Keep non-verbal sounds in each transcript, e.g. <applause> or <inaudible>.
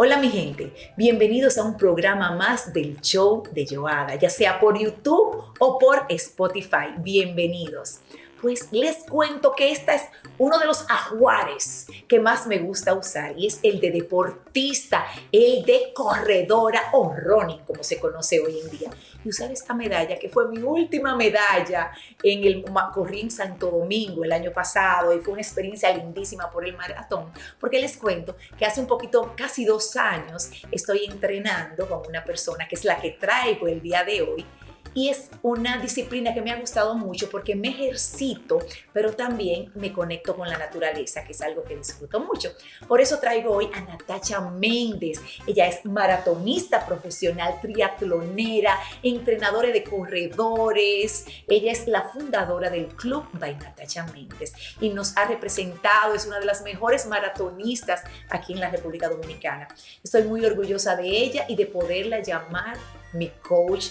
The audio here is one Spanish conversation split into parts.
Hola mi gente, bienvenidos a un programa más del show de Joada, ya sea por YouTube o por Spotify. Bienvenidos. Pues les cuento que este es uno de los ajuares que más me gusta usar y es el de deportista, el de corredora o running, como se conoce hoy en día. Usar esta medalla, que fue mi última medalla en el corrí en Santo Domingo el año pasado y fue una experiencia lindísima por el maratón, porque les cuento que hace un poquito, casi dos años, estoy entrenando con una persona que es la que traigo el día de hoy y es una disciplina que me ha gustado mucho porque me ejercito, pero también me conecto con la naturaleza, que es algo que disfruto mucho. Por eso traigo hoy a Natacha Méndez. Ella es maratonista profesional, triatlonera, entrenadora de corredores. Ella es la fundadora del Club by Natacha Méndez y nos ha representado, es una de las mejores maratonistas aquí en la República Dominicana. Estoy muy orgullosa de ella y de poderla llamar mi coach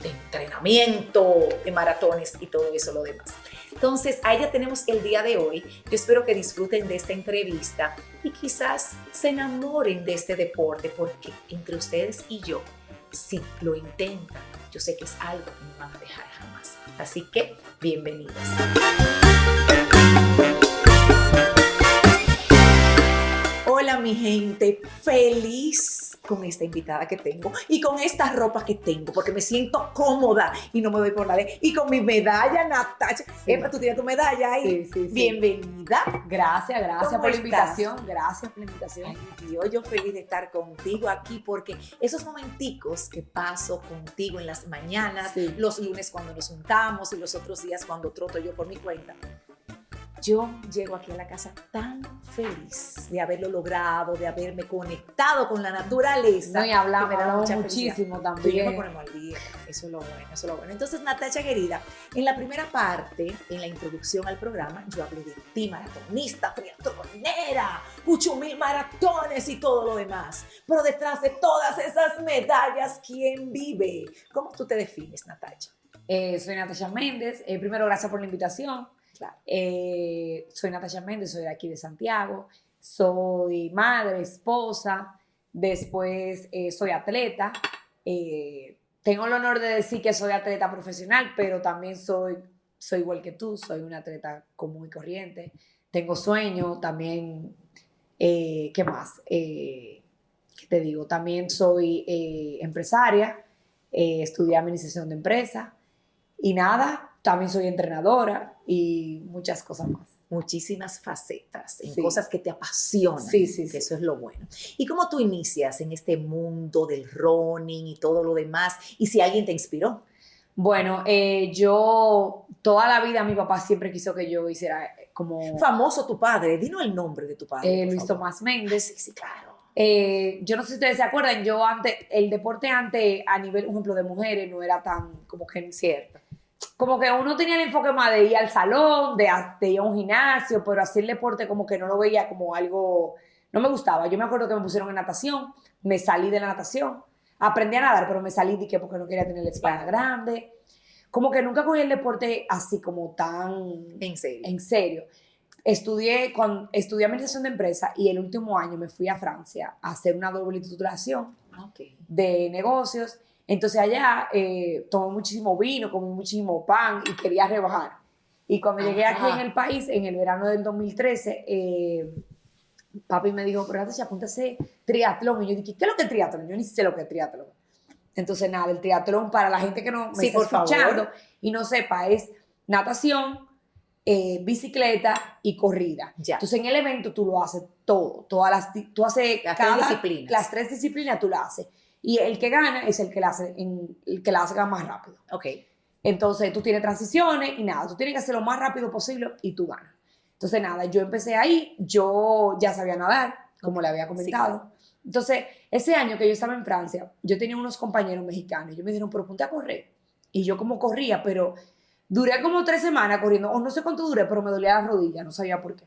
de entrenamiento, de maratones y todo eso lo demás. Entonces, a ella tenemos el día de hoy. Yo espero que disfruten de esta entrevista y quizás se enamoren de este deporte porque entre ustedes y yo, si lo intentan, yo sé que es algo que no van a dejar jamás. Así que, bienvenidos. Hola mi gente, feliz con esta invitada que tengo y con esta ropa que tengo, porque me siento cómoda y no me voy por la. Y con mi medalla, Natacha. Sí. tú tienes tu medalla ahí. Sí, sí, Bienvenida. Gracias, gracias por la invitación. Gracias por la invitación. Y hoy yo feliz de estar contigo aquí porque esos momenticos que paso contigo en las mañanas, los lunes cuando nos juntamos y los otros días cuando troto yo por mi cuenta, yo llego aquí a la casa tan feliz de haberlo logrado, de haberme conectado con la naturaleza. No, y hablamos, muchísimo también. ponemos al día. Eso es lo bueno, eso es lo bueno. Entonces, Natacha querida, en la primera parte, en la introducción al programa, yo hablé de ti, maratonista, triatlonera, mucho mil maratones y todo lo demás. Pero detrás de todas esas medallas, ¿quién vive? ¿Cómo tú te defines, Natacha? Eh, soy Natacha Méndez. Eh, primero, gracias por la invitación. Eh, soy Natasha Méndez, soy de aquí de Santiago, soy madre, esposa, después eh, soy atleta. Eh, tengo el honor de decir que soy atleta profesional, pero también soy, soy igual que tú, soy una atleta común y corriente. Tengo sueños, también, ¿qué más? ¿Qué te digo? También soy empresaria, estudié administración de empresa y nada, también soy entrenadora y muchas cosas más. Muchísimas facetas, en cosas que te apasionan. Sí, sí, sí. Eso es lo bueno. ¿Y cómo tú inicias en este mundo del running y todo lo demás? ¿Y si alguien te inspiró? Bueno, eh, yo toda la vida mi papá siempre quiso que yo hiciera eh, como... Famoso tu padre, dinos el nombre de tu padre. Eh, Luis Tomás Méndez. sí, sí, claro. yo no sé si ustedes se acuerdan, yo antes, el deporte antes a nivel, un ejemplo, de mujeres no era tan como que cierto como que uno tenía el enfoque más de ir al salón, de, ir a un gimnasio, pero hacer deporte como que no lo veía como algo, no me gustaba. Yo me acuerdo que me pusieron en natación, me salí de la natación, aprendí a nadar, pero me salí de que porque no quería tener la espalda grande. Como que nunca cogí el deporte así como tan... En serio. En serio. Estudié, con, estudié administración de empresa y el último año me fui a Francia a hacer una doble titulación de negocios entonces allá eh, tomé muchísimo vino, comí muchísimo pan y quería rebajar. Y cuando llegué aquí en el país, en el verano del 2013, eh, papi me dijo, pero Natasha, apúntase triatlón. Y yo dije, ¿qué es lo que es triatlón? Yo ni sé lo que es triatlón. Entonces, nada, el triatlón, para la gente que no me Sí, está por favor. escuchando y no sepa, es natación, eh, bicicleta y corrida. Ya. Entonces, en el evento tú lo haces todo. Todas las, tú haces Las tres cada, disciplinas. Las tres disciplinas tú las haces. Y el que gana es el que la hace, en- el que la hace más rápido. Ok. Entonces tú tienes transiciones y nada, tú tienes que hacer lo más rápido posible y tú ganas. Entonces nada, yo empecé ahí, yo ya sabía nadar, como le había comentado. Entonces, ese año que yo estaba en Francia, yo tenía unos compañeros mexicanos, y ellos me dijeron, pero ponte a correr. Y yo como corría, pero duré como tres semanas corriendo, o no sé cuánto duré, pero me dolía la rodilla, no sabía por qué.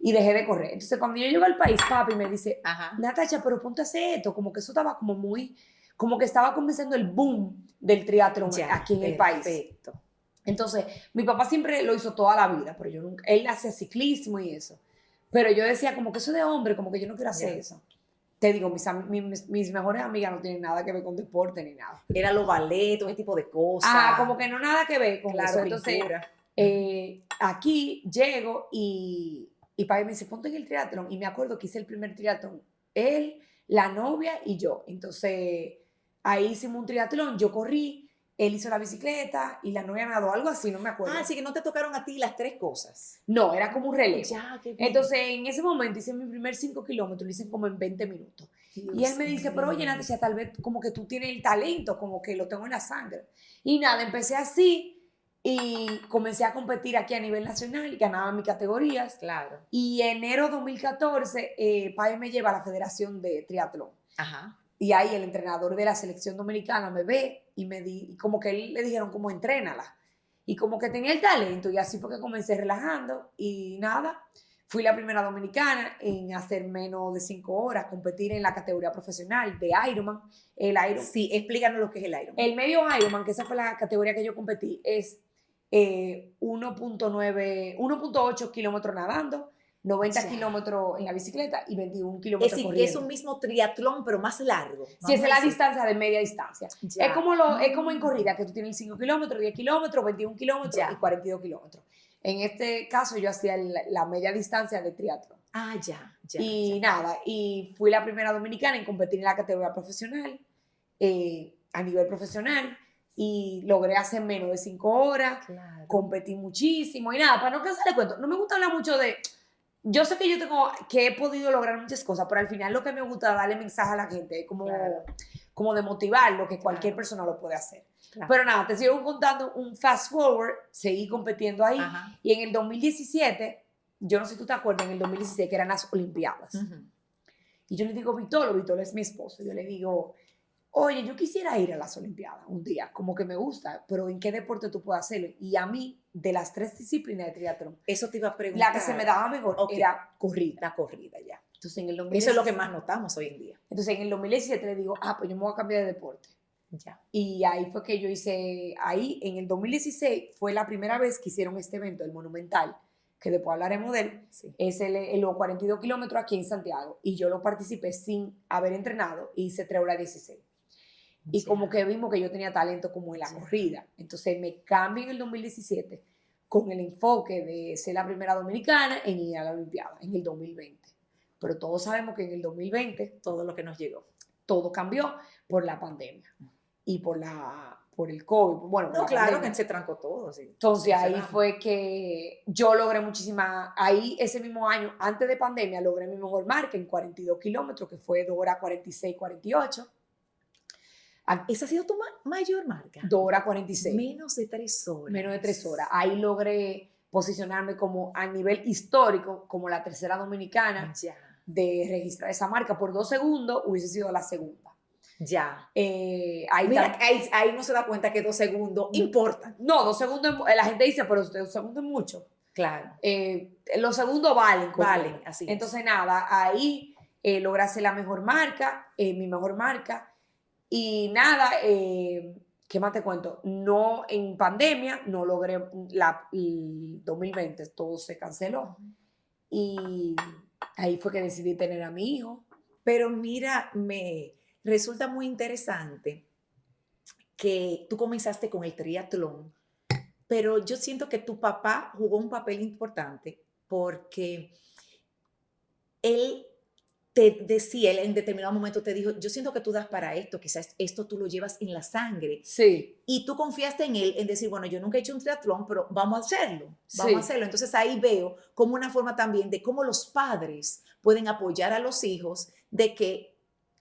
Y dejé de correr. Entonces cuando yo llego al país, papi me dice, Ajá. Natacha, pero ponte a hacer esto, como que eso estaba como muy, como que estaba comenzando el boom del triatlón Ya, aquí en el país. Perfecto. Entonces, mi papá siempre lo hizo toda la vida, pero yo nunca, él hace ciclismo y eso. Pero yo decía, como que eso de hombre, como que yo no quiero hacer Ya. eso. Te digo, mis, mis, mis mejores amigas no tienen nada que ver con deporte ni nada. Era los ballet, todo ese tipo de cosas. Ah, como que no nada que ver con claro, eso. Entonces, eh, aquí llego y, y papi me dice, ponte en el triatlón. Y me acuerdo que hice el primer triatlón. Él, la novia y yo. Entonces, ahí hicimos un triatlón. Yo corrí, él hizo la bicicleta y la novia nadó, algo así, no me acuerdo. Ah, así que no te tocaron a ti las tres cosas. No, era como un relevo. Ya, qué bien. Entonces, en ese momento hice mi primer 5 kilómetros, lo hice como en 20 minutos. y Dios él me dice, pero oye, mío. Natasha, tal vez como que tú tienes el talento, como que lo tengo en la sangre. Y nada, empecé así y comencé a competir aquí a nivel nacional, ganaba mis categorías. Claro. Y enero 2014, eh, Pai me lleva a la Federación de Triatlón. Ajá. Y ahí el entrenador de la selección dominicana me ve y me di, y como que él le dijeron como entrénala. Y como que tenía el talento y así fue que comencé relajando y nada. Fui la primera dominicana en hacer menos de cinco horas, competir en la categoría profesional de Ironman. El Ironman, Sí, explícanos lo que es el Ironman. el medio Ironman, que esa fue la categoría que yo competí, es eh, 1.9, 1.8 kilómetros nadando, 90 Ya. kilómetros en la bicicleta y 21 es kilómetros decir, que es un mismo triatlón, pero más largo. Si es la distancia de media distancia. Ya. Es, como lo, es como en corrida, que tú tienes 5 kilómetros, 10 kilómetros, 21 kilómetros y 42 kilómetros. En este caso yo hacía la media distancia de triatlón. Ah, ya, ya. y ya. nada, y fui la primera dominicana en competir en la categoría profesional, eh, a nivel profesional, y logré hacer menos de 5 horas, Claro. competí muchísimo y nada, para no cansar el cuento, no me gusta hablar mucho de, yo sé que yo tengo, que he podido lograr muchas cosas, pero al final lo que me gusta es darle mensaje a la gente, como, Claro. como de motivarlo, que cualquier Claro. persona lo puede hacer. Pero nada, te sigo contando un fast forward, seguí compitiendo ahí, Ajá. y en el 2017, yo no sé si tú te acuerdas, en el 2016, que eran las Olimpiadas, Ujú. y yo le digo, Vitolo, Vitolo es mi esposo, yo le digo, oye, yo quisiera ir a las Olimpiadas un día, como que me gusta, pero ¿en qué deporte tú puedes hacerlo? Y a mí, de las tres disciplinas de triatlón, Eso te iba a preguntar. la que se me daba mejor Ok. era corrida. La corrida, ya. Entonces en, el Eso 2017, es lo que más notamos hoy en día. entonces en el 2017 le digo, ah, pues yo me voy a cambiar de deporte. Ya. Y ahí fue que yo hice, ahí en el 2016 fue la primera vez que hicieron este evento, el Monumental, que después hablaremos de él, Sí. es el, el los 42 kilómetros aquí en Santiago. Y yo lo participé sin haber entrenado y hice 3 horas 16. Y como que vimos que yo tenía talento como en la corrida. Entonces me cambié en el 2017 con el enfoque de ser la primera dominicana en ir a la Olimpiada en el 2020. Pero todos sabemos que en el 2020 Todo lo que nos llegó. todo cambió por la pandemia y por, la, por el COVID. Bueno, No, la claro pandemia. que se trancó todo. Sí. Entonces ahí fue que yo logré muchísima, ahí ese mismo año, antes de pandemia, logré mi mejor marca en 42 kilómetros, que fue 2 horas 46, 48. Esa ha sido tu ma- mayor marca. 2 horas 46. Menos de tres horas. menos de 3 horas. Ahí logré posicionarme como a nivel histórico, como la tercera dominicana Ya. de registrar esa marca. Por dos segundos hubiese sido la segunda. Ya. Eh, ahí Mira, ahí, ahí no se da cuenta que dos segundos importan. no, dos segundos, la gente dice, pero dos segundos es mucho. Claro. Eh, los segundos valen. Valen, correcto. así es. Entonces, nada, ahí eh, logré hacer la mejor marca, eh, mi mejor marca. Y nada, eh, ¿qué más te cuento? No, en pandemia, no logré la el 2020, todo se canceló. Y ahí fue que decidí tener a mi hijo. Pero mira, me resulta muy interesante que tú comenzaste con el triatlón, pero yo siento que tu papá jugó un papel importante porque él te decía, él en determinado momento te dijo, yo siento que tú das para esto, quizás esto tú lo llevas en la sangre. Sí. Y tú confiaste en él en decir, bueno, yo nunca he hecho un triatlón, pero vamos a hacerlo, vamos Sí. a hacerlo. Entonces ahí veo como una forma también de cómo los padres pueden apoyar a los hijos de que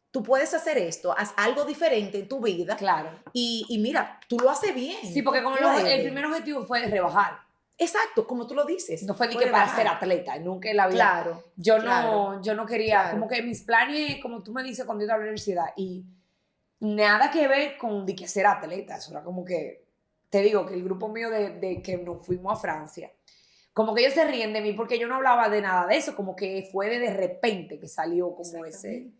tú puedes hacer esto, haz algo diferente en tu vida Claro. y, y mira, tú lo haces bien. Sí, porque como lo- el primer objetivo fue rebajar. Exacto, como tú lo dices. No fue ni que para ser atleta, nunca en la vida. Claro. Yo no, yo no quería, claro. como que mis planes, como tú me dices cuando yo estaba en la universidad, y nada que ver con de que ser atleta, eso era como que, te digo, que el grupo mío de, de que nos fuimos a Francia, como que ellos se ríen de mí porque yo no hablaba de nada de eso, como que fue de, de repente que salió como ese,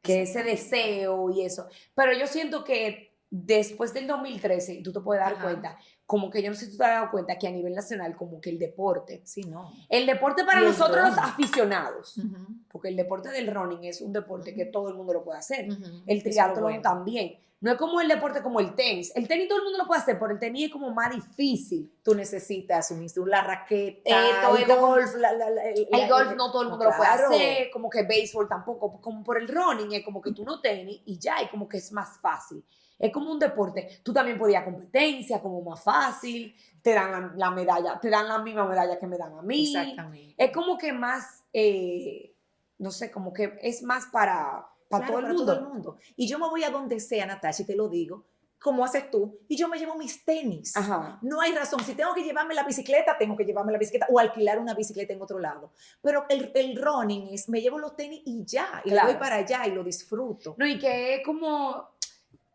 que ese deseo y eso. Pero yo siento que después del 2013, y tú te puedes dar Ajá. cuenta, como que yo no sé si tú te has dado cuenta que a nivel nacional, como que el deporte, Sí, no. el deporte para el nosotros los running. aficionados, Ujú, porque el deporte del running es un deporte que todo el mundo lo puede hacer. El Eso es lo triatlón bueno. también. No es como el deporte como el tenis. El tenis todo el mundo lo puede hacer, pero el tenis es como más difícil. Tú necesitas un instrumento, la raqueta, Esto, el esto, golf, la- la- la- el, El golf no todo el mundo lo claro. puede hacer, como que béisbol tampoco, como por el running es como que tú no tenis y ya, y como que es más fácil. Es como un deporte. Tú también podías competencia, como más fácil, te dan la, la medalla, te dan la misma medalla que me dan a mí. Exactamente. Es como que más, eh, no sé, como que es más para, para Claro, todo el para mundo. todo el mundo. Y yo me voy a donde sea, Natasha, y te lo digo, como haces tú, y yo me llevo mis tenis. Ajá. No hay razón. Si tengo que llevarme la bicicleta, tengo que llevarme la bicicleta o alquilar una bicicleta en otro lado. Pero el, el running es, me llevo los tenis y ya, y Claro. voy para allá y lo disfruto. No, y que es como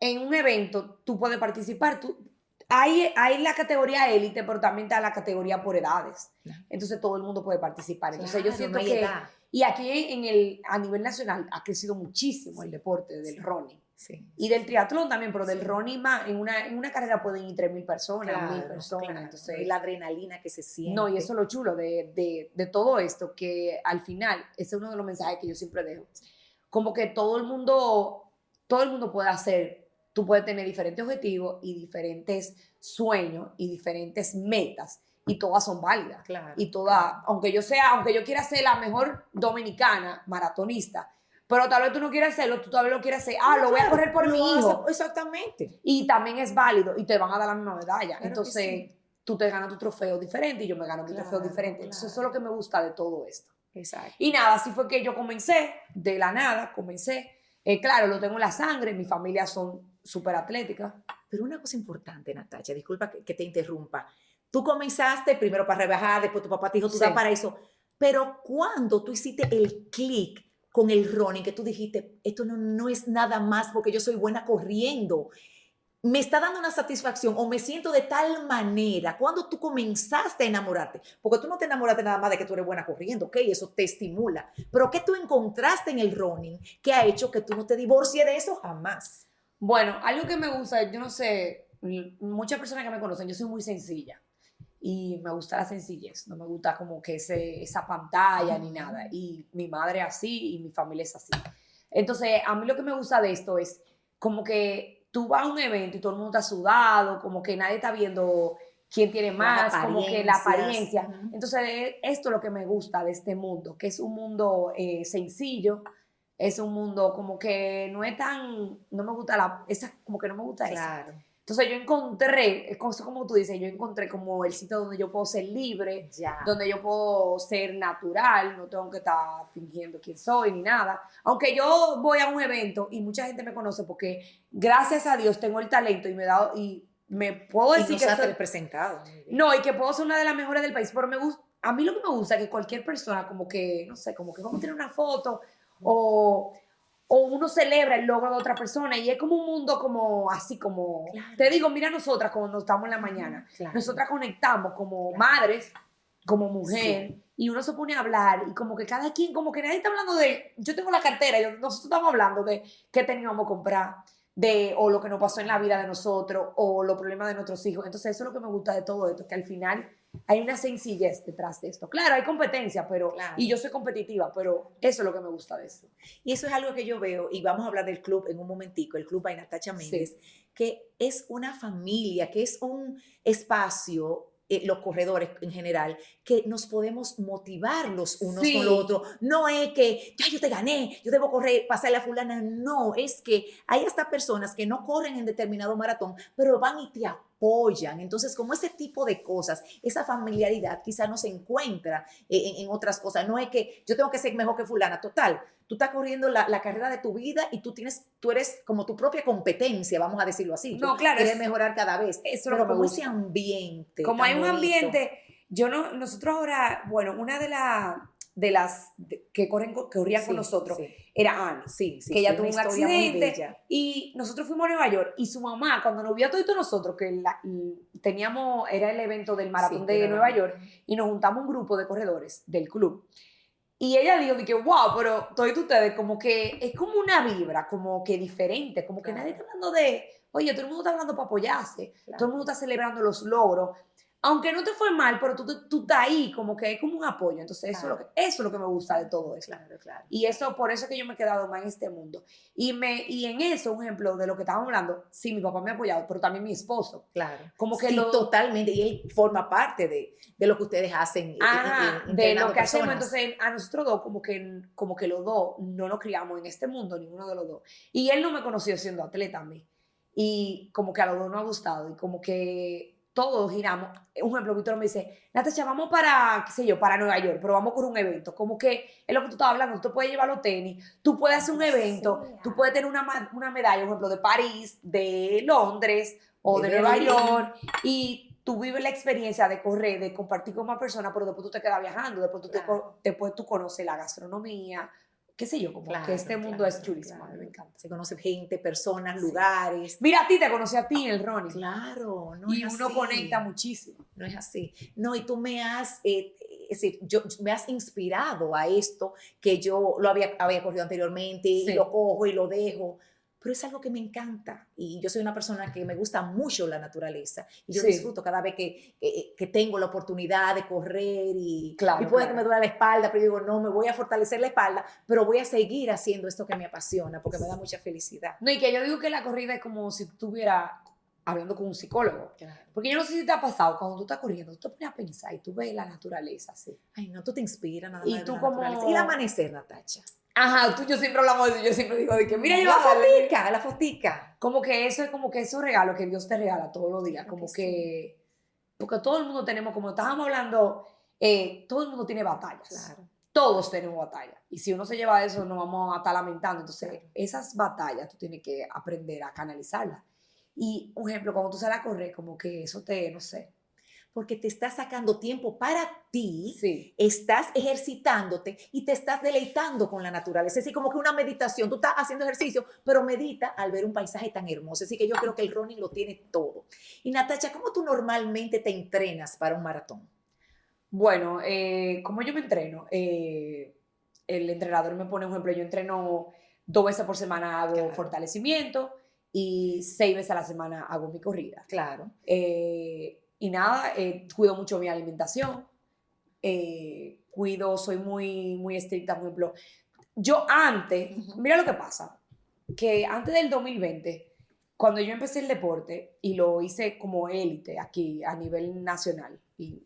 en un evento tú puedes participar, tú, hay, hay la categoría élite, pero también está la categoría por edades. Entonces todo el mundo puede participar. Entonces yo Claro, siento no que... edad. Y aquí en el, a nivel nacional ha crecido muchísimo el deporte del Sí. running. Sí. Y del triatlón también, pero del Sí. running más, en una, en una carrera pueden ir 3.000 personas, 1.000 Claro, personas. claro. Entonces, Y la adrenalina que se siente. no, y eso es lo chulo de, de, de todo esto, que al final, ese es uno de los mensajes que yo siempre dejo. Como que todo el mundo, todo el mundo puede hacer, tú puedes tener diferentes objetivos y diferentes sueños y diferentes metas, y todas son válidas. Claro. Y todas, aunque yo sea, aunque yo quiera ser la mejor dominicana maratonista, pero tal vez tú no quieras hacerlo, tú tal vez lo quieras hacer, ah, lo voy a correr por mi hijo. Exactamente. Y también es válido y te van a dar la misma medalla. Entonces, sí. tú te ganas tu trofeo diferente y yo me gano mi trofeo diferente. Entonces, eso es lo que me gusta de todo esto. Exacto. Y nada, así fue que yo comencé, de la nada, comencé. Eh, claro, lo tengo en la sangre, mi familia son súper atléticas. Pero una cosa importante, Natacha, disculpa que, que te interrumpa. Tú comenzaste primero para rebajar, después tu papá te dijo, tú Sí. das para eso. Pero cuando tú hiciste el clic con el running, que tú dijiste, esto no, no es nada más porque yo soy buena corriendo, me está dando una satisfacción o me siento de tal manera, cuando tú comenzaste a enamorarte, porque tú no te enamoraste nada más de que tú eres buena corriendo, ok, eso te estimula, pero ¿qué tú encontraste en el running que ha hecho que tú no te divorcies de eso jamás? Bueno, algo que me gusta, yo no sé, muchas personas que me conocen, yo soy muy sencilla y me gusta la sencillez, no me gusta como que ese, esa pantalla ni nada. Y mi madre es así y mi familia es así. Entonces, a mí lo que me gusta de esto es como que tú vas a un evento y todo el mundo está sudado, como que nadie está viendo quién tiene más, como que la apariencia. Entonces, esto es lo que me gusta de este mundo, que es un mundo eh, sencillo, es un mundo como que no es tan, no me gusta la, esa, como que no me gusta eso. Claro. Entonces yo encontré, es como, tú dices, yo encontré como el sitio donde yo puedo ser libre, Ya. donde yo puedo ser natural, no tengo que estar fingiendo quién soy ni nada. Aunque yo voy a un evento y mucha gente me conoce porque gracias a Dios tengo el talento y me he dado y me puedo Y decir nos que soy- representado. no, y que puedo ser una de las mejores del país, pero me gusta, a mí lo que me gusta es que cualquier persona como que, no sé, como que vamos a tener una foto o, o uno celebra el logro de otra persona y es como un mundo como así como, Claro. te digo, mira nosotras cuando estamos en la mañana, Claro. nosotras conectamos como Claro. madres, como mujer. Y uno se pone a hablar y como que cada quien, como que nadie está hablando de, yo tengo la cartera, yo- nosotros estamos hablando de qué teníamos que comprar, de o lo que nos pasó en la vida de nosotros, o los problemas de nuestros hijos. Entonces eso es lo que me gusta de todo esto, que al final hay una sencillez detrás de esto. Claro, hay competencia, pero, Claro. y yo soy competitiva, pero eso es lo que me gusta de esto. Y eso es algo que yo veo, y vamos a hablar del club en un momentico, el club by Natacha Méndez, que es una familia, que es un espacio eh, los corredores en general, que nos podemos motivar los unos Sí. con los otros. No es que, ya yo te gané, yo debo correr, pasarle a fulana. No, es que hay hasta personas que no corren en determinado maratón, pero van y te apoyan. Entonces, como ese tipo de cosas, esa familiaridad quizá no se encuentra en, en otras cosas. No es que yo tengo que ser mejor que fulana, total. Tú estás corriendo la, la carrera de tu vida y tú tienes, tú eres como tu propia competencia, vamos a decirlo así. Tú No, claro, Quieres es- mejorar cada vez. eso es pero como ese ambiente. Como hay un bonito. ambiente, yo no, nosotros ahora, bueno, una de, la, de las de- que corren, que corrían con nosotros sí. era Annie. Sí, que ella tuvo un accidente y nosotros fuimos a Nueva York y su mamá cuando nos vio a todos nosotros que la- teníamos era el evento del maratón de Nueva York y nos juntamos un grupo de corredores del club y ella dijo de que wow pero todos ustedes como que es como una vibra como que diferente como que Claro. nadie está hablando de oye todo el mundo está hablando para apoyarse Claro. todo el mundo está celebrando los logros aunque no te fue mal pero tú, tú, tú estás ahí como que es como un apoyo entonces eso, es lo que, eso es lo que me gusta de todo eso Claro, claro. y eso, por eso es que yo me he quedado más en este mundo. Y, me, y en eso, un ejemplo de lo que estábamos hablando, sí, mi papá me ha apoyado, pero también mi esposo. Claro. Como que sí, lo- totalmente. Y él forma parte de, de lo que ustedes hacen. en- Ajá, en- en- de lo que hacemos. personas. Entonces, a nosotros dos, como que, como que los dos no nos criamos en este mundo, ninguno de los dos. Y él no me conoció siendo atleta a mí. Y como que a los dos nos ha gustado. Y como que todos giramos. Un ejemplo, Víctor me dice, Natasha, vamos para, qué sé yo, para Nueva York, pero vamos por un evento. Como que es lo que tú estabas hablando, tú te puedes llevar los tenis, tú puedes hacer un evento, sea. tú puedes tener una, una medalla, por ejemplo, de París, de Londres o De de, Nueva Berlín. York, y tú vives la experiencia de correr, de compartir con más personas, pero después tú te quedas viajando, después tú, te Claro. co- después tú conoces la gastronomía, qué sé yo, como Claro, que este mundo claro, es mí claro. me encanta. Se conoce gente, personas, Sí. lugares. Mira, a ti te conocí a ti en el running. Claro, no y es uno así. conecta muchísimo. No es así. No, y tú me has, eh, es decir, yo, me has inspirado a esto que yo lo había, había corrido anteriormente Sí. y lo cojo y lo dejo. Pero es algo que me encanta y yo soy una persona que me gusta mucho la naturaleza y yo Sí. disfruto cada vez que, que- que tengo la oportunidad de correr y, Claro, y puede claro. que me duele la espalda, pero yo digo, no, me voy a fortalecer la espalda, pero voy a seguir haciendo esto que me apasiona porque me da mucha felicidad. No, y que yo digo que la corrida es como si tú estuvieras hablando con un psicólogo. Porque yo no sé si te ha pasado, cuando tú estás corriendo, tú te pones a pensar y tú ves la naturaleza así. Ay, no, tú te inspiras nada Y más de tú la como- naturaleza. Y el amanecer, Natacha. Ajá, tú yo siempre hablamos de eso, yo siempre digo de que mira, la fotica, la fotica. Como que eso es como que esos regalos que Dios te regala todos los días, como que que, porque todo el mundo tenemos, como estábamos hablando, eh, todo el mundo tiene batallas. Claro. Todos tenemos batallas. Y si uno se lleva eso, nos vamos a estar lamentando. Entonces, Claro. esas batallas tú tienes que aprender a canalizarlas. Y, un ejemplo, cuando tú sales a correr, como que eso te, no sé. Porque te estás sacando tiempo para ti, Sí. estás ejercitándote y te estás deleitando con la naturaleza. Es decir, como que una meditación. Tú estás haciendo ejercicio, pero medita al ver un paisaje tan hermoso. Así que yo creo que el running lo tiene todo. Y Natacha, ¿cómo tú normalmente te entrenas para un maratón? Bueno, eh, como yo me entreno, Eh, el entrenador me pone un ejemplo, yo entreno dos veces por semana, hago Claro. fortalecimiento y seis veces a la semana hago mi corrida. Claro. Eh, y nada, eh, cuido mucho mi alimentación, eh, cuido, soy muy, muy estricta, por ejemplo. Yo antes, mira lo que pasa, que antes del 2020, cuando yo empecé el deporte y lo hice como élite aquí a nivel nacional, y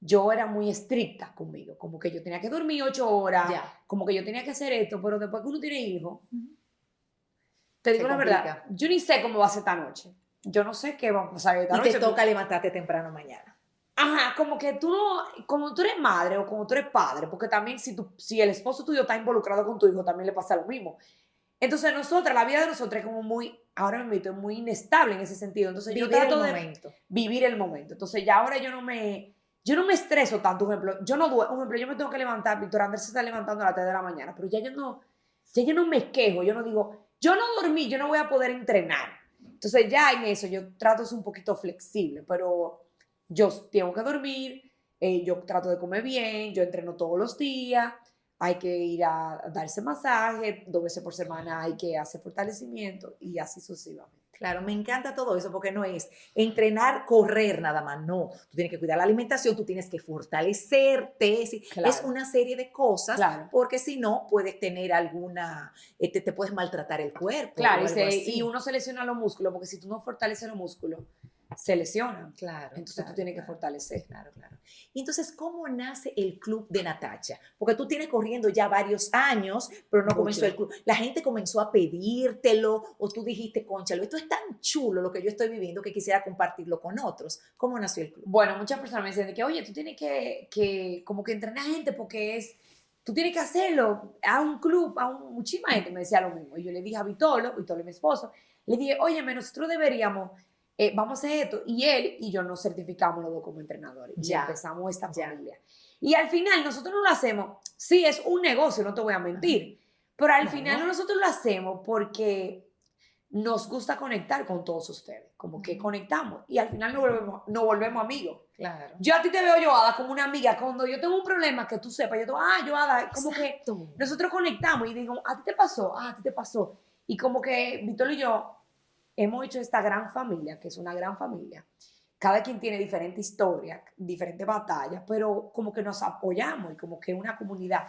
yo era muy estricta conmigo, como que yo tenía que dormir ocho horas, como que yo tenía que hacer esto, pero después que uno tiene hijos, te Se digo la complica. verdad, yo ni sé cómo va a ser esta noche. Yo no sé qué va a pasar esta Y noche. te toca levantarte temprano mañana. Ajá, como que tú no, como tú eres madre o como tú eres padre, porque también si, tú, si el esposo tuyo está involucrado con tu hijo, también le pasa lo mismo. Entonces nosotras, la vida de nosotras es como muy, ahora me es muy inestable en ese sentido. Entonces yo Vivir el trato de momento. vivir el momento. Entonces ya ahora yo no me, yo no me estreso tanto, por ejemplo, yo no duermo, por ejemplo, yo me tengo que levantar, Víctor Andrés se está levantando a las 3 de la mañana, pero ya yo no, ya yo no me quejo, yo no digo, yo no dormí, yo no voy a poder entrenar. Entonces ya en eso yo trato de ser un poquito flexible, pero yo tengo que dormir, eh, yo trato de comer bien, yo entreno todos los días, hay que ir a darse masaje, dos veces por semana hay que hacer fortalecimiento y así sucesivamente. Claro, me encanta todo eso porque no es entrenar, correr nada más, no. Tú tienes que cuidar la alimentación, tú tienes que fortalecerte, es, decir, Claro. es una serie de cosas Claro. porque si no puedes tener alguna, eh, te, te puedes maltratar el cuerpo. Claro, y, se- y uno se lesiona los músculos, porque si tú no fortaleces los músculos, se lesionan. Claro. Entonces claro, tú tienes que fortalecer. Claro, claro. Y entonces, ¿cómo nace el club de Natacha? Porque tú tienes corriendo ya varios años, pero no Mucho. comenzó el club. La gente comenzó a pedírtelo o tú dijiste, conchalo, esto es tan chulo lo que yo estoy viviendo que quisiera compartirlo con otros. ¿Cómo nació el club? Bueno, muchas personas me dicen de que, oye, tú tienes que, que como que entrenar gente porque es, tú tienes que hacerlo a un club, a un, muchísima gente me decía lo mismo. Y yo le dije a Vitolo, Vitolo es mi esposo, le dije, oye, nosotros deberíamos, eh, vamos a hacer esto. Y él y yo nos certificamos los dos como entrenadores. Y Ya, empezamos esta ya. familia. Y al final nosotros no lo hacemos, sí, es un negocio, no te voy a mentir, pero al No. final nosotros lo hacemos porque nos gusta conectar con todos ustedes, como que conectamos y al final nos volvemos, nos volvemos amigos. Claro. Yo a ti te veo, Joada, como una amiga. Cuando yo tengo un problema que tú sepas, yo te digo, ah, Joada, como que nosotros conectamos y digo, a ti te pasó, ah, a ti te pasó. Y como que Víctor y yo hemos hecho esta gran familia, que es una gran familia. Cada quien tiene diferente historia, diferentes batallas, pero como que nos apoyamos y como que una comunidad.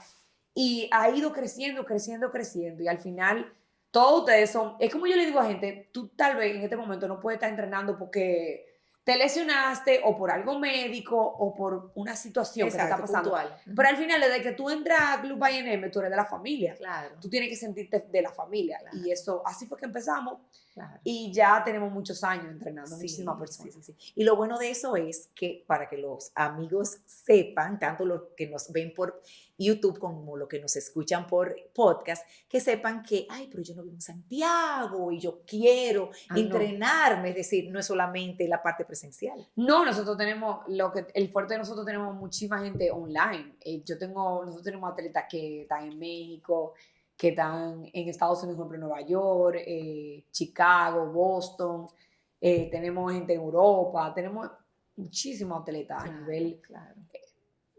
Y ha ido creciendo, creciendo, creciendo. Y al final, todos ustedes son, es como yo le digo a gente, tú tal vez en este momento no puedes estar entrenando porque te lesionaste o por algo médico o por una situación que te está Exacto, pasando. puntual. Pero al final, desde que tú entras a Club INM, tú eres de la familia. Claro, Tú tienes que sentirte de la familia. Claro. Y eso, así fue que empezamos. Claro. Y ya tenemos muchos años entrenando, Sí, muchísimas personas. sí, sí, sí. Y lo bueno de eso es que para que los amigos sepan, tanto los que nos ven por YouTube como los que nos escuchan por podcast, que sepan que, ay, pero yo no vivo en Santiago y yo quiero Ah, no. entrenarme, es decir, no es solamente la parte presencial. No, nosotros tenemos, lo que, el fuerte de nosotros tenemos muchísima gente online. Eh, yo tengo, nosotros tenemos atletas que están en México, que están en Estados Unidos, por ejemplo, Nueva York, eh, Chicago, Boston. Eh, tenemos gente en Europa, tenemos muchísimos atletas a nivel claro.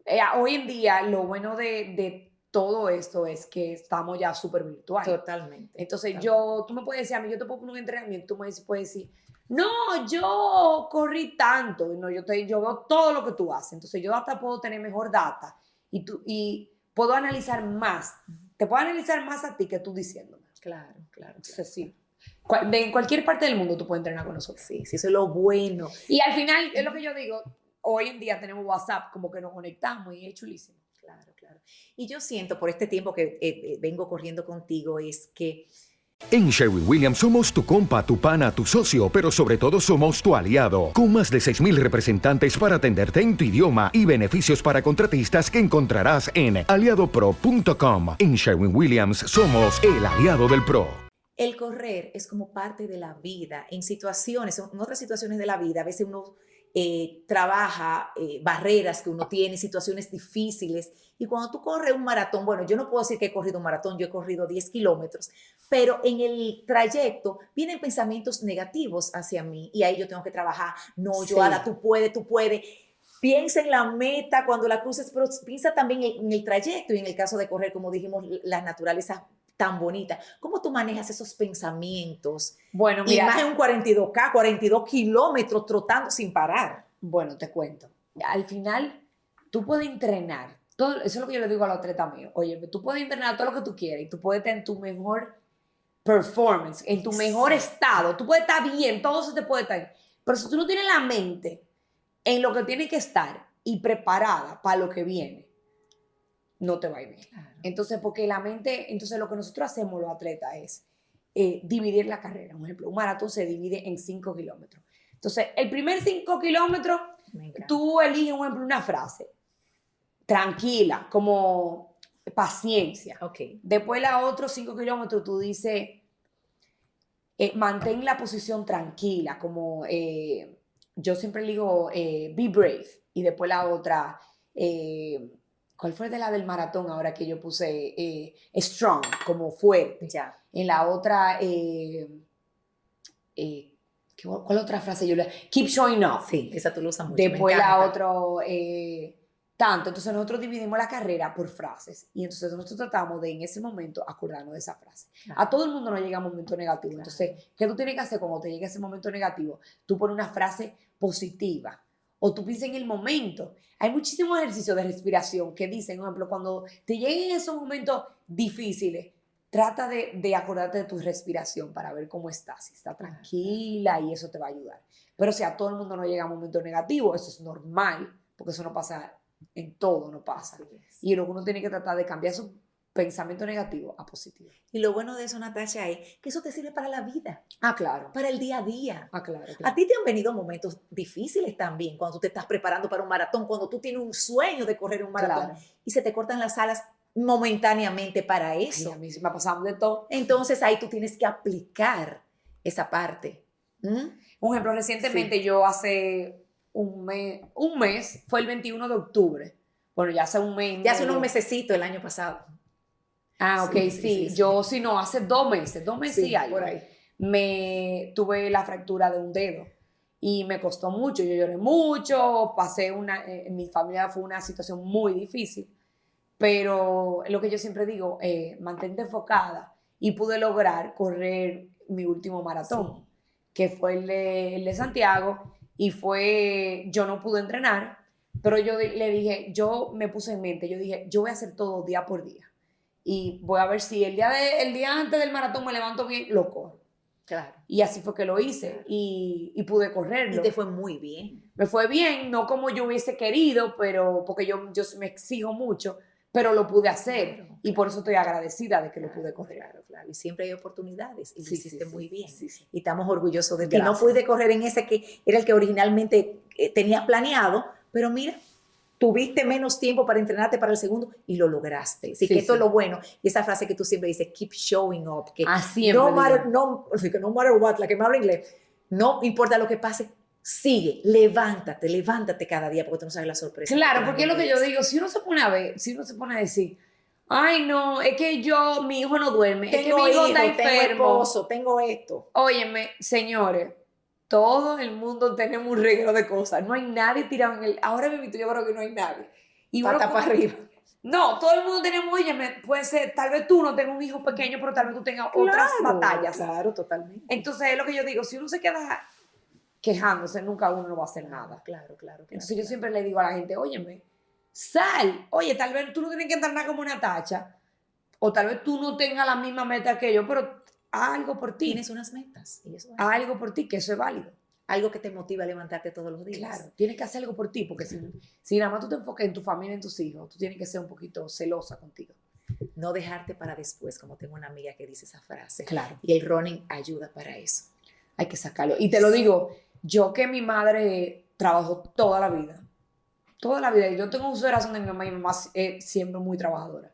Eh, hoy en día, lo bueno de, de todo esto es que estamos ya súper virtual. Totalmente. Entonces, totalmente. yo, tú me puedes decir, a mí, yo te puedo poner un entrenamiento, tú me puedes decir, no, yo corrí tanto, no, yo, te, yo veo todo lo que tú haces. Entonces, yo hasta puedo tener mejor data y, tú, y puedo analizar más. Te puedo analizar más a ti que tú diciéndome. Claro, claro. claro. Entonces, sí. Cual- de- en cualquier parte del mundo tú puedes entrenar con nosotros. Sí, sí, eso es lo bueno. Y al final, es lo que yo digo, hoy en día tenemos WhatsApp, como que nos conectamos y es chulísimo. Claro, claro. Y yo siento por este tiempo que eh, eh, vengo corriendo contigo es que En Sherwin Williams somos tu compa, tu pana, tu socio, pero sobre todo somos tu aliado, con más de 6.000 representantes para atenderte en tu idioma y beneficios para contratistas que encontrarás en aliadopro.com. En Sherwin Williams somos el aliado del PRO. el correr es como parte de la vida. En situaciones, en otras situaciones de la vida, a veces uno eh, trabaja eh, barreras que uno tiene, situaciones difíciles. Y cuando tú corres un maratón, bueno, yo no puedo decir que he corrido un maratón, yo he corrido 10 kilómetros, pero en el trayecto vienen pensamientos negativos hacia mí y ahí yo tengo que trabajar. No, Sí. Joada, tú puedes, tú puedes. Piensa en la meta cuando la cruces, pero piensa también en en el trayecto y en el caso de correr, como dijimos, la naturaleza tan bonita. ¿Cómo tú manejas esos pensamientos? Bueno, Y mira, más en un 42K, 42 kilómetros trotando sin parar. Bueno, te cuento. Al final, tú puedes entrenar. Todo, eso es lo que yo le digo a los atletas míos. Oye, tú puedes entrenar todo lo que tú quieras y tú puedes estar en tu mejor performance, en tu mejor estado. Tú puedes estar bien, todo eso te puede estar. Pero si tú no tienes la mente en lo que tienes que estar y preparada para lo que viene, no te va a ir bien. Entonces, porque la mente, entonces lo que nosotros hacemos los atletas es eh, dividir la carrera. Un ejemplo, un maratón se divide en 5 kilómetros. Entonces, el primer 5 kilómetros, tú eliges, un ejemplo, una frase. Tranquila, como paciencia. Ok. Después, la otros 5 kilómetros, tú dices, eh, mantén la posición tranquila, como eh, yo siempre digo, be brave. Y después la otra, eh, ¿cuál fue de la del maratón ahora que yo puse? Eh, strong, como fuerte. Ya. En la otra, eh, eh, ¿qué- ¿cuál otra frase yo le? Keep showing up. Sí, esa tú lo usas mucho. me Después la encanta. otra, eh, tanto. Entonces nosotros dividimos la carrera por frases y entonces nosotros tratamos de en ese momento acordarnos de esa frase. Claro. A todo el mundo nos llega un momento negativo. Claro. Entonces, ¿qué tú tienes que hacer cuando te llegue ese momento negativo? Tú pones una frase positiva o tú piensas en el momento. Hay muchísimos ejercicios de respiración que dicen, por ejemplo, cuando te lleguen esos momentos difíciles, trata de, de acordarte de tu respiración para ver cómo estás, si está tranquila y eso te va a ayudar. Pero si a todo el mundo no llega a momentos negativos, eso es normal, porque eso no pasa en todo, no pasa. Y luego uno tiene que tratar de cambiar su pensamiento negativo a positivo. Y lo bueno de eso, Natasha, es que eso te sirve para la vida, Ah, claro. para el día a día. Ah, claro. A claro. ti te han venido momentos difíciles también cuando tú te estás preparando para un maratón, cuando tú tienes un sueño de correr un maratón Claro. y se te cortan las alas momentáneamente para Ay, eso. a mí sí me ha pasado de todo. Entonces ahí tú tienes que aplicar esa parte. ¿Mm? Un ejemplo, recientemente yo hace un mes, un mes, fue el 21 de octubre. Bueno, ya hace un mes. Ya hace unos mesecitos el año pasado. Ah, ok, Sí, sí. sí, sí, sí. Yo, sí, no, hace dos meses, dos meses y algo. por ahí. Me tuve la fractura de un dedo y me costó mucho. Yo lloré mucho, pasé una. eh, En mi familia fue una situación muy difícil. Pero lo que yo siempre digo, eh, mantente enfocada y pude lograr correr mi último maratón, que fue el de, el de Santiago y fue, yo no pude entrenar, pero yo le dije, yo me puse en mente, yo dije, yo voy a hacer todo día por día y voy a ver si el día, de, el día antes del maratón me levanto bien, lo corro. Claro. Y así fue que lo hice y, y pude correrlo. Y te fue muy bien. Me fue bien, no como yo hubiese querido, pero porque yo, yo me exijo mucho, pero lo pude hacer Claro, y por eso estoy agradecida de que lo pude correr. Claro, claro. Y siempre hay oportunidades y lo Sí, sí, hiciste sí, muy bien. sí. Y estamos orgullosos de ti. No pude correr en ese que era el que originalmente eh, tenías planeado, pero mira, tuviste menos tiempo para entrenarte para el segundo y lo lograste. Así Sí, que esto sí. es lo bueno. Y esa frase que tú siempre dices, keep showing up, que Ah, siempre no matter, no, <laughs> así no matter what, la que me habla inglés, no importa lo que pase, sigue, levántate, levántate cada día porque tú no sabes la sorpresa. Claro, que porque es lo que yo digo, si uno se pone a ver, si uno se pone a decir, ay no, es que yo, mi hijo no duerme, es que Tengo mi hijo hijos, está tengo enfermo. esposo, tengo esto. Óyeme, señores, todo el mundo tenemos un reguero de cosas. No hay nadie tirado en el. Ahora mismo yo creo que no hay nadie. Y Pata para arriba. No, todo el mundo tenemos, óyeme, puede ser, tal vez tú no tengas un hijo pequeño, pero tal vez tú tengas otras batallas. Claro, totalmente. Entonces es lo que yo digo, si uno se queda quejándose, nunca uno no va a hacer nada. Claro, claro. claro, Entonces yo siempre le digo a la gente, óyeme, sal. Oye, tal vez tú no tienes que entrenar como una tacha, o tal vez tú no tengas la misma meta que yo, pero algo por ti. Tienes unas metas y eso es algo por ti, que eso es válido. algo que te motiva a levantarte todos los días. Claro, tienes que hacer algo por ti, porque si, si nada más tú te enfocas en tu familia, en tus hijos, tú tienes que ser un poquito celosa contigo. No dejarte para después, como tengo una amiga que dice esa frase. Claro. Y el running ayuda para eso. Hay que sacarlo. Y te lo digo, yo que mi madre trabajó toda la vida, toda la vida, y yo tengo uso de razón de mi mamá, y mi mamá es siempre muy trabajadora,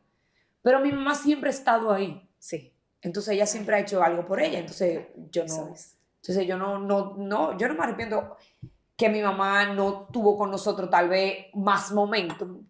pero mi mamá siempre ha estado ahí. Sí. Entonces ella siempre ha hecho algo por ella, entonces yo no, es. entonces yo no, no, no, yo no me arrepiento que mi mamá no tuvo con nosotros tal vez más momentum,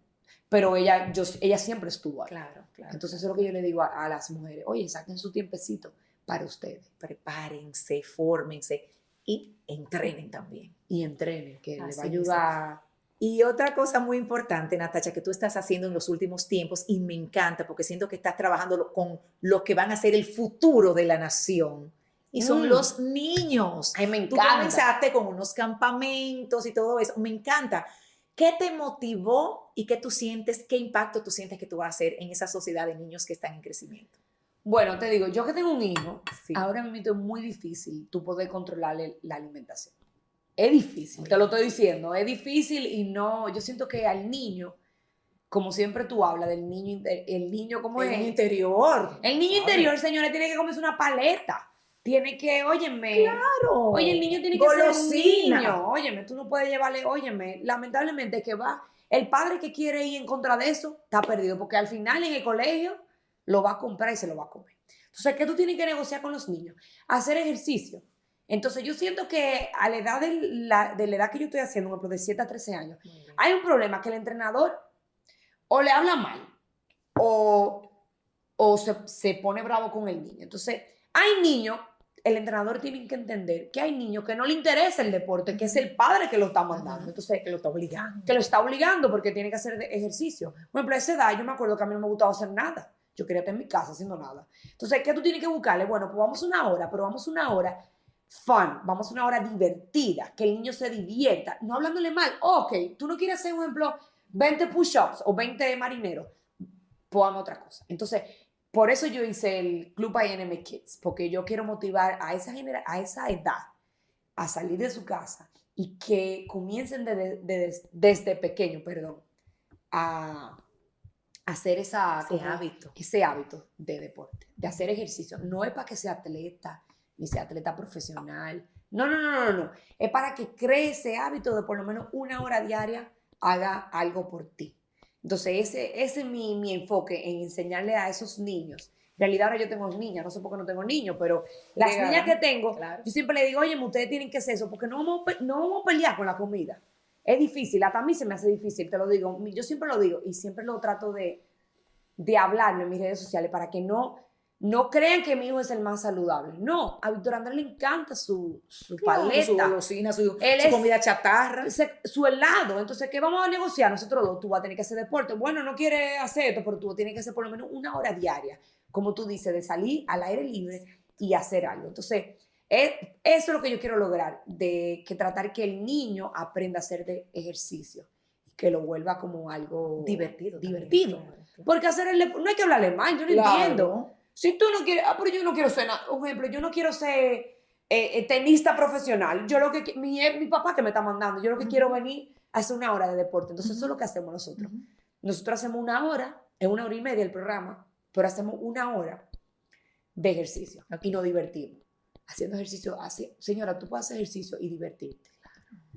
pero ella, yo, ella siempre estuvo ahí. Claro, claro. Entonces eso es lo que yo le digo a, a las mujeres, oye, saquen su tiempecito para ustedes prepárense, fórmense y entrenen también. y entrenen, que Así les va a ayudar. Y otra cosa muy importante, Natacha, que tú estás haciendo en los últimos tiempos y me encanta porque siento que estás trabajando con los que van a ser el futuro de la nación. Y son Mm. los niños. Ay, me Tú encanta. comenzaste con unos campamentos y todo eso. Me encanta. ¿Qué te motivó y qué tú sientes, qué impacto tú sientes que tú vas a hacer en esa sociedad de niños que están en crecimiento? Bueno, te digo, yo que tengo un hijo, Sí. ahora mismo es muy difícil tú poder controlarle la alimentación. Es difícil, te lo estoy diciendo, es difícil y no, yo siento que al niño, como siempre tú hablas del niño, el niño como es, un interior. el niño ¿sabes? interior, señores, tiene que comerse una paleta, tiene que, óyeme, Claro. Oye, el niño tiene que ser un niño. Óyeme, tú no puedes llevarle, óyeme, lamentablemente que va, el padre que quiere ir en contra de eso está perdido, porque al final en el colegio lo va a comprar y se lo va a comer. Entonces, ¿qué tú tienes que negociar con los niños? Hacer ejercicio. Entonces, yo siento que a la edad de la, de la edad que yo estoy haciendo, por ejemplo, de 7 a 13 años, hay un problema que el entrenador o le habla mal o, o se, se pone bravo con el niño. Entonces, hay niños, el entrenador tiene que entender que hay niños que no le interesa el deporte, que es el padre que lo está mandando. Entonces, Que lo está obligando. que lo está obligando porque tiene que hacer ejercicio. Por ejemplo, a esa edad yo me acuerdo que a mí no me gustaba hacer nada. Yo quería estar en mi casa haciendo nada. Entonces, ¿qué tú tienes que buscarle? Bueno, pues vamos una hora, pero vamos una hora fun, vamos una hora divertida, que el niño se divierta, no hablándole mal. Ok, tú no quieres hacer, por ejemplo, 20 push-ups o 20 marineros, vamos a otra cosa. Entonces, por eso yo hice el Club INM Kids, porque yo quiero motivar a esa, genera a esa edad a salir de su casa y que comiencen de- de- desde pequeño, perdón, a hacer esa, Ese como- hábito. ese hábito de deporte, de hacer ejercicio. No es para que sea atleta, ni sea atleta profesional. No, no, no, no, no. Es para que cree ese hábito de por lo menos una hora diaria haga algo por ti. Entonces, ese, ese es mi, mi enfoque en enseñarle a esos niños. En realidad ahora yo tengo niñas, no sé por qué no tengo niños, pero las niñas que tengo, Claro. yo siempre le digo, oye, ustedes tienen que hacer eso, porque no vamos, no vamos a pelear con la comida. Es difícil, hasta a mí se me hace difícil, te lo digo. Yo siempre lo digo y siempre lo trato de, de hablarlo en mis redes sociales para que no, no crean que mi hijo es el más saludable. No, a Víctor Andrés le encanta su, su Claro, paleta, Su golosina, su, Él su es- comida chatarra. se- su helado. Entonces, ¿qué vamos a negociar nosotros dos? Tú vas a tener que hacer deporte. Bueno, no quieres hacer esto, pero tú tienes que hacer por lo menos una hora diaria, como tú dices, de salir al aire libre y hacer algo. Entonces, es- eso es lo que yo quiero lograr, de que tratar que el niño aprenda a hacer de ejercicio, que lo vuelva como algo Divertido. Divertido. Porque hacer el no hay que hablarle mal, yo no Claro. entiendo. Si tú no quieres, ah, pero yo no quiero ser, un ejemplo, yo no quiero ser eh, eh, tenista profesional. Yo lo que, mi, es mi papá que me está mandando, yo lo que Ujú. quiero venir a hacer una hora de deporte. Entonces, eso es lo que hacemos nosotros. Nosotros hacemos una hora, es una hora y media el programa, pero hacemos una hora de ejercicio y nos divertimos. Haciendo ejercicio, así, señora, tú puedes hacer ejercicio y divertirte.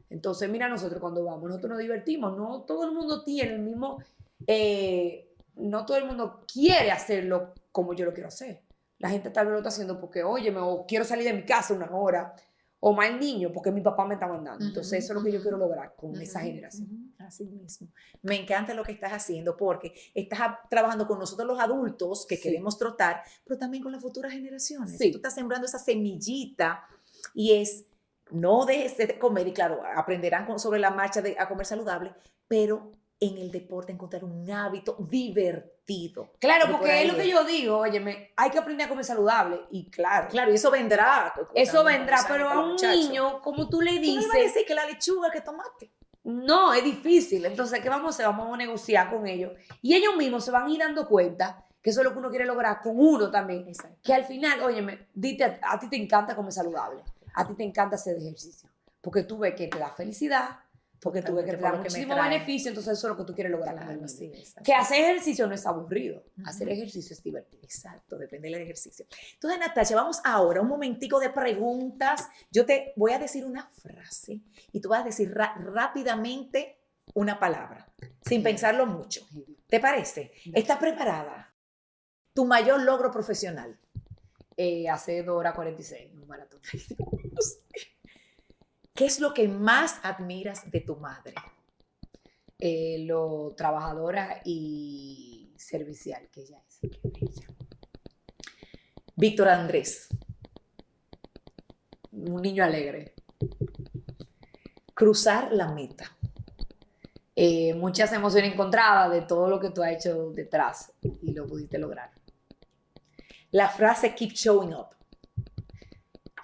Entonces, mira, nosotros cuando vamos, nosotros nos divertimos, no todo el mundo tiene el mismo, eh, no todo el mundo quiere hacerlo como yo lo quiero hacer. La gente tal vez lo está haciendo porque, oye, o quiero salir de mi casa una hora, o mal niño porque mi papá me está mandando. Entonces, Ujú, eso es lo que yo quiero lograr con Ujú, esa generación. ujú, Así mismo. Me encanta lo que estás haciendo porque estás trabajando con nosotros los adultos que Sí. queremos trotar, pero también con las futuras generaciones. Sí. Tú estás sembrando esa semillita y es, no dejes de comer y claro, aprenderán con- sobre la marcha de, a comer saludable, pero en el deporte encontrar un hábito divertido. Claro, por porque es lo que yo digo, óyeme, hay que aprender a comer saludable. Y claro, Claro, y eso vendrá. eso vendrá, pero a un niño, como tú le Tú no ibas a dices, decir que la lechuga, que tomate. no, es difícil. Entonces, ¿qué vamos a hacer? Vamos a negociar con ellos. Y ellos mismos se van a ir dando cuenta que eso es lo que uno quiere lograr con uno también. Exacto. Que al final, óyeme, dite, a, a ti te encanta comer saludable, a ti te encanta hacer ejercicio, porque tú ves que te da felicidad, porque tú ves que te da muchísimo beneficio, entonces eso es lo que tú quieres lograr Claro, sí, exacto. Que hacer ejercicio no es aburrido, Ujú. hacer ejercicio es divertido. Exacto, depende del ejercicio. Entonces, Natacha, vamos ahora un momentico de preguntas. Yo te voy a decir una frase y tú vas a decir rápidamente una palabra, sin pensarlo mucho. ¿Te parece? ¿Estás preparada? Tu mayor logro profesional. Eh, hace 2 horas 46, un maratón. <laughs> ¿Qué es lo que más admiras de tu madre? Eh, lo trabajadora y servicial que ella es. Víctor Andrés, Un niño alegre. cruzar la meta. Eh, muchas emociones encontradas de todo lo que tú has hecho detrás y lo pudiste lograr. La frase keep showing up.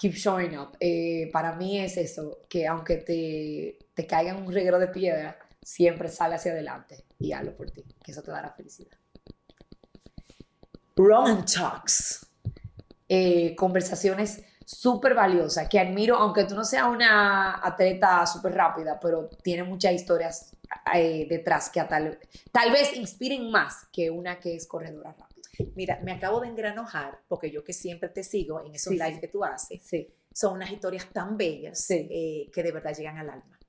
Keep showing up. Eh, para mí es eso, que aunque te, te caiga en un reguero de piedra, siempre sale hacia adelante y hazlo por ti, que eso te dará felicidad. Run and talks. Eh, conversaciones súper valiosas que admiro, aunque tú no seas una atleta súper rápida, pero tiene muchas historias eh, detrás que tal, tal vez inspiren más que una que es corredora rápida. Mira, me acabo de engranojar porque yo que siempre te sigo en esos Sí, lives sí. que tú haces, Sí. son unas historias tan bellas eh, que de verdad llegan al alma.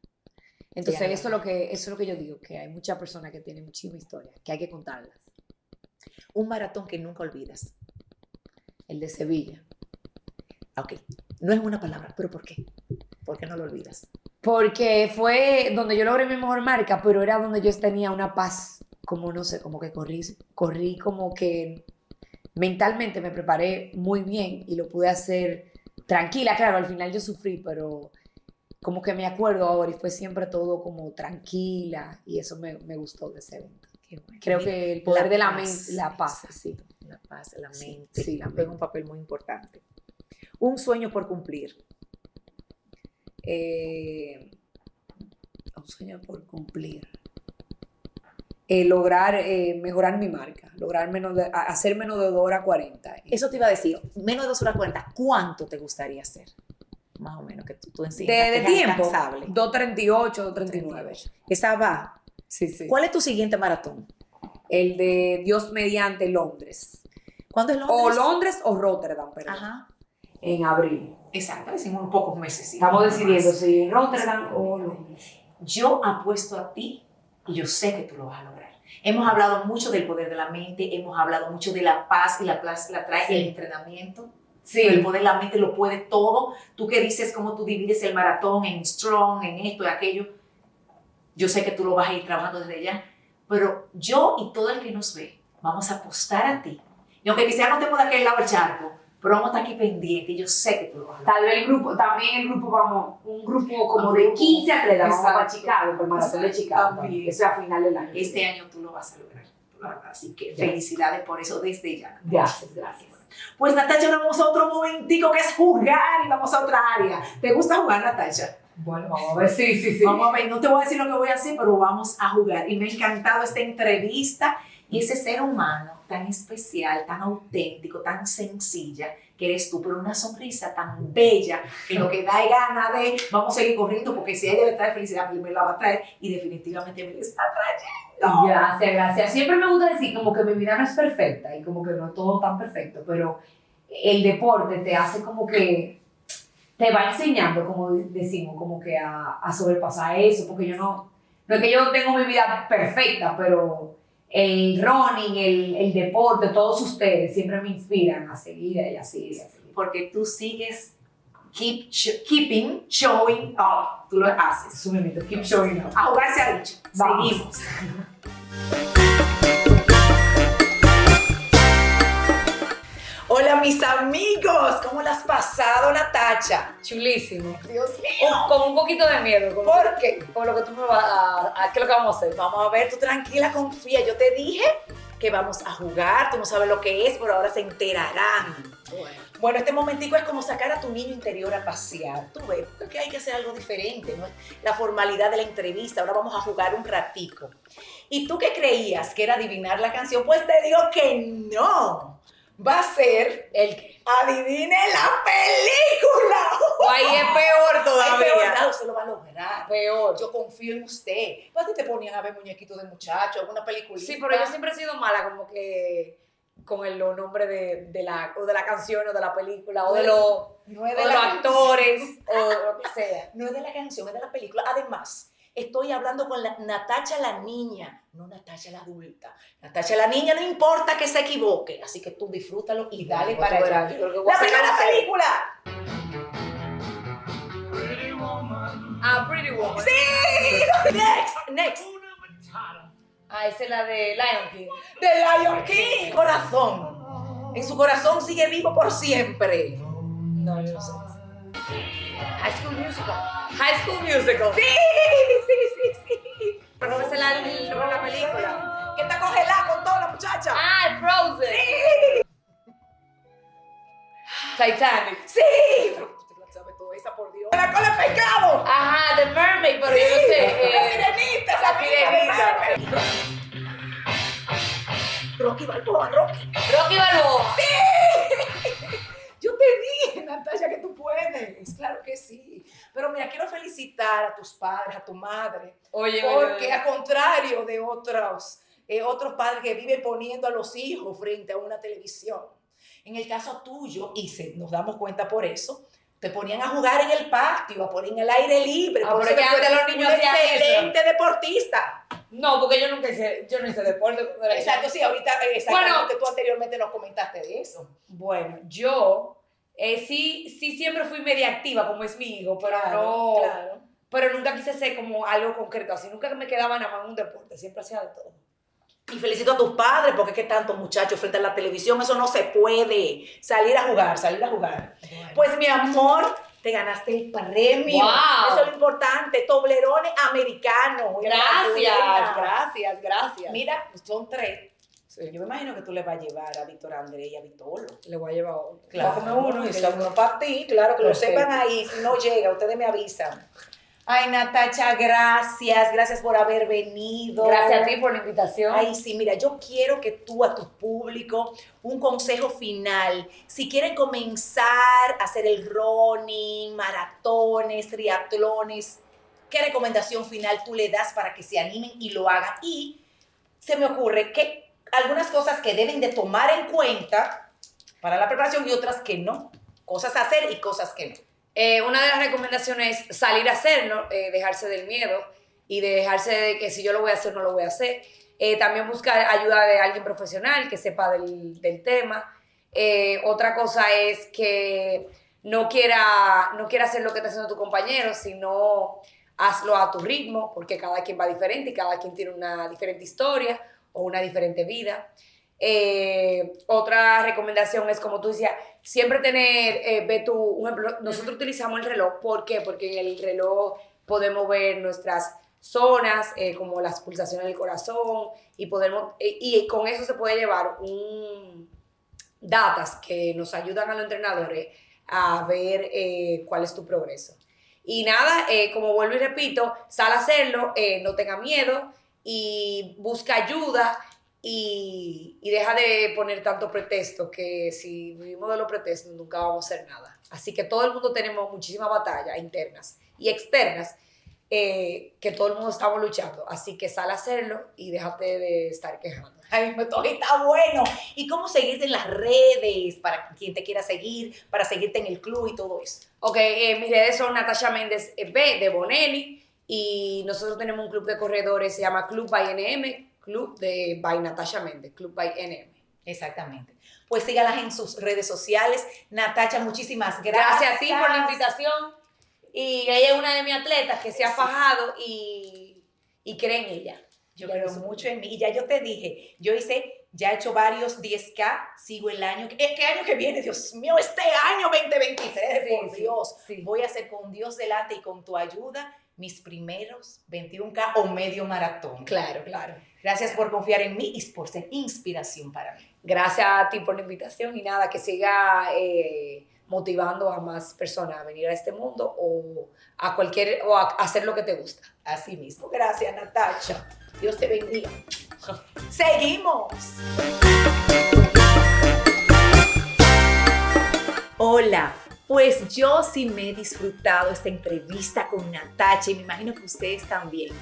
Entonces, eso es, lo que, eso es lo que yo digo, que hay muchas personas que tienen muchísima historia, que hay que contarlas. Un maratón que nunca olvidas. El de Sevilla. Ok, no es una palabra, pero ¿por qué? ¿Por qué no lo olvidas? Porque fue donde yo logré mi mejor marca, pero era donde yo tenía una paz, como no sé, como que corrí, corrí como que mentalmente me preparé muy bien y lo pude hacer tranquila. Claro, al final yo sufrí, pero como que me acuerdo ahora y fue siempre todo como tranquila y eso me, me gustó de ese evento. Qué bueno. Creo que el poder de la mente, la paz, sí. La paz, la mente, sí, la juega un papel muy importante. Un sueño por cumplir. Eh, un sueño por cumplir. Eh, lograr eh, mejorar mi marca, lograr menos de, hacer menos de 2 horas 40. Eso te iba a decir, menos de dos horas cuenta, ¿cuánto te gustaría hacer? Más o menos, que tú, tú de, enseñas. de tiempo, alcanzable. 2.38, 2.39. Esa va. Sí, sí. ¿Cuál es tu siguiente maratón? El de Dios mediante Londres. ¿Cuándo es O Londres? Londres o Rotterdam, perdón. Ajá. En abril. Exacto, decimos unos pocos meses. sí. Estamos decidiendo si Rotterdam o Londres. Yo apuesto a ti y yo sé que tú lo vas a lograr. Hemos hablado mucho del poder de la mente, hemos hablado mucho de la paz y la paz la trae Sí. el entrenamiento. El poder de la mente lo puede todo. Tú que dices cómo tú divides el maratón en strong, en esto y aquello. Yo sé que tú lo vas a ir trabajando desde ya. Pero yo y todo el que nos ve, vamos a apostar a ti. Y aunque quizás no estemos de aquel lado del charco, pero vamos a estar aquí pendientes y yo sé que tú lo vas a lograr. Tal vez el grupo, también el grupo vamos, un grupo como de grupo. 15 atletas, vamos para. Chicago, por el maratón de. Chicago. También. Eso es a final del año. Este año tú lo vas a lograr. Así que Ya. felicidades por eso desde ya. Gracias, gracias. Pues Natacha, vamos a otro momentico que es jugar y vamos a otra área. ¿Te gusta jugar, Natacha? Bueno, vamos a ver, sí, sí, sí. Vamos a ver, no te voy a decir lo que voy a hacer, pero vamos a jugar. Y me ha encantado esta entrevista y ese ser humano tan especial, tan auténtico, tan sencilla que eres tú, pero una sonrisa tan bella que lo que da es gana de vamos a seguir corriendo porque si ella le trae felicidad, pues me la va a traer y definitivamente me la está trayendo. Gracias, gracias. Siempre me gusta decir como que mi vida no es perfecta y como que no es todo tan perfecto, pero el deporte te hace como que te va enseñando, como decimos, como que a, a sobrepasar eso, porque yo no, no es que yo tengo mi vida perfecta, pero el running, el, el deporte, todos ustedes siempre me inspiran a seguir y a seguir y a seguir. Porque tú sigues keep keeping showing up. Tú lo haces. Keep showing up. A jugar se ha dicho. Vamos. Seguimos. <laughs> Hola mis amigos, ¿cómo las has pasado Natacha? Chulísimo. Dios mío. Con un poquito de miedo. Con, ¿Por qué? con lo que tú me vas a, a- ¿Qué es lo que vamos a hacer? Vamos a ver, tú tranquila, confía. Yo te dije que vamos a jugar, tú no sabes lo que es, pero ahora se enterarán. Bueno, este momentico es como sacar a tu niño interior a pasear. Tú ves, porque hay que hacer algo diferente, ¿no? La formalidad de la entrevista, ahora vamos a jugar un ratico. ¿Y tú qué creías que era adivinar la canción? Pues te digo que no. Va a ser El que. Adivine la película. Ahí es peor todavía. pero nada, usted lo va a lograr. Peor. Yo confío en usted. ¿Para qué te ponían a ver muñequitos de muchachos, alguna película? Sí, pero yo siempre he sido mala como que con el, los nombres de, de la, o de la canción o de la película o de, los, no o de los actores o lo que sea. <laughs> No es de la canción, es de la película. Además, estoy hablando con la Natacha la niña, no Natacha la adulta. Natacha la niña no importa que se equivoque, así que tú disfrútalo y dale Pues para allá. La primera película. Ah, Pretty Woman. Sí. <laughs> Next, next. Ah, esa es la de Lion King. De Lion King. Corazón. En su corazón sigue vivo por siempre. No, yo no sé. High School Musical. High School Musical. Sí, sí, sí, sí. Esa es la, la, la película. Que está congelada con toda la muchacha. Ah, Frozen. Titanic. Sí. Pero la toda esa, por Dios. La cola de pescado. Ajá, The Mermaid, pero yo no sé. La eh, sirenita, la sirenita. Rocky Balboa, Rocky. Rocky Balboa. Yo te dije, Natalia, que tú puedes. Claro que sí. Pero felicitar a tus padres, a tu madre. Oye, Porque a contrario de otros, eh, otros padres que viven poniendo a los hijos frente a una televisión. En el caso tuyo, y se, nos damos cuenta por eso, te ponían a jugar en el patio, a poner en el aire libre. Ah, por eso antes los niños un hacían eso. excelente deportista. No, porque yo nunca hice, yo no hice deporte Exacto, sí, ahorita eh, exactamente tú anteriormente nos comentaste de eso. Bueno, yo eh, sí, sí siempre fui media activa, como es mi hijo, pero Claro, no, claro. pero nunca quise ser como algo concreto, así nunca me quedaba nada más en un deporte, siempre hacía de todo. Y felicito a tus padres porque es que tantos muchachos frente a la televisión, eso no se puede. Salir a jugar, salir a jugar. Pues mi amor, te ganaste el premio. Wow. Eso es lo importante. Toblerones americanos. Gracias, gracias, gracias. Mira, son tres. Yo me imagino que tú le vas a llevar a Víctor Andrés y a Vitolo. Le voy a llevar otro. Claro, comer uno y yo- uno para ti, claro, que lo sepan ahí. Si no llega, ustedes me avisan. Ay, Natacha, gracias, gracias por haber venido. Gracias a ti por la invitación. Ay, sí, mira, yo quiero que tú a tu público, un consejo final, si quieren comenzar a hacer el running, maratones, triatlones, ¿qué recomendación final tú le das para que se animen y lo hagan? Y se me ocurre que algunas cosas que deben de tomar en cuenta para la preparación y otras que no. Cosas a hacer y cosas que no. Eh, una de las recomendaciones es salir a hacerlo, eh, dejarse del miedo y de dejarse de que si yo lo voy a hacer, no lo voy a hacer. Eh, también buscar ayuda de alguien profesional que sepa del, del tema. otra cosa es que no quiera, no quiera hacer lo que está haciendo tu compañero, sino hazlo a tu ritmo, porque cada quien va diferente y cada quien tiene una diferente historia o una diferente vida. Eh, otra recomendación es, como tú decías, siempre tener, eh, ve tu, un ejemplo, nosotros utilizamos el reloj, ¿por qué? Porque en el reloj podemos ver nuestras zonas, eh, como las pulsaciones del corazón, y, podemos, y con eso se puede llevar un datas que nos ayudan a los entrenadores a ver cuál es tu progreso. Y nada, como vuelvo y repito, sal a hacerlo, no tenga miedo y busca ayuda y, deja de poner tanto pretexto que si vivimos de los pretextos nunca vamos a hacer nada. Así que todo el mundo tenemos muchísimas batallas internas y externas eh, que todo el mundo estamos luchando. Así que sal a hacerlo y déjate de estar quejando. Ay, me está bueno. ¿Y cómo seguirte en las redes para quien te quiera seguir, para seguirte en el club y todo eso? Ok, eh, mis redes son Natasha Méndez B de Bonelli y nosotros tenemos un club de corredores, se llama Club by NM, Club de by Natasha Méndez, Club by NM. Exactamente. Pues sígalas en sus redes sociales. Natacha, muchísimas gracias. Gracias a ti por la invitación. Y ella es una de mis atletas que se ha fajado y, y cree en ella. Yo creo mucho en mí. Y ya yo te dije, yo hice, ya he hecho varios 10K, sigo el año. ¿Qué año que viene? Dios mío, este año 2023, por Dios. Voy a hacer con Dios delante y con tu ayuda mis primeros 21K o medio maratón. Claro, claro. Gracias por confiar en mí y por ser inspiración para mí. Gracias a ti por la invitación y nada, que siga eh, motivando a más personas a venir a este mundo o a cualquier, o a hacer lo que te gusta. Así mismo. Gracias, Natacha. Dios te bendiga. <laughs> Seguimos. Hola. Pues yo sí me he disfrutado esta entrevista con Natacha y me imagino que ustedes también.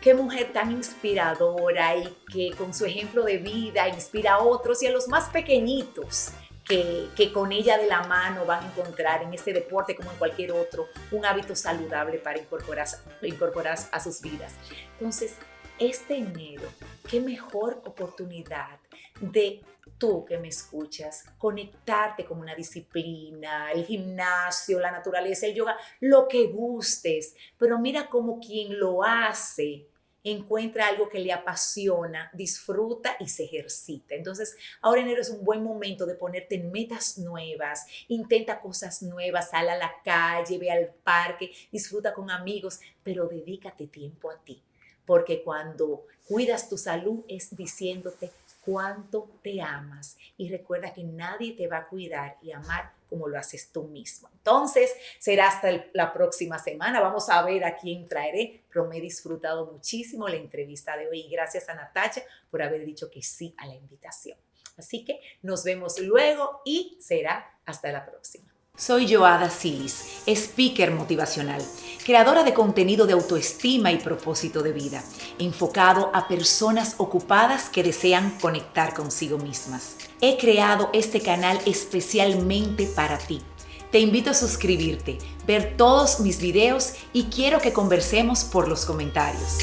Qué mujer tan inspiradora y que con su ejemplo de vida inspira a otros y a los más pequeñitos que, que, con ella de la mano van a encontrar en este deporte como en cualquier otro un hábito saludable para incorporar, incorporar a sus vidas. Entonces, este enero, qué mejor oportunidad de tú que me escuchas, conectarte con una disciplina, el gimnasio, la naturaleza, el yoga, lo que gustes, pero mira cómo quien lo hace encuentra algo que le apasiona, disfruta y se ejercita. Entonces, ahora enero es un buen momento de ponerte metas nuevas, intenta cosas nuevas, sal a la calle, ve al parque, disfruta con amigos, pero dedícate tiempo a ti, porque cuando cuidas tu salud es diciéndote, cuánto te amas y recuerda que nadie te va a cuidar y amar como lo haces tú mismo. Entonces, será hasta la próxima semana. Vamos a ver a quién traeré, pero me he disfrutado muchísimo la entrevista de hoy y gracias a Natacha por haber dicho que sí a la invitación. Así que nos vemos luego y será hasta la próxima. Soy Joada Silis, speaker motivacional, creadora de contenido de autoestima y propósito de vida, enfocado a personas ocupadas que desean conectar consigo mismas. He creado este canal especialmente para ti. Te invito a suscribirte, ver todos mis videos y quiero que conversemos por los comentarios.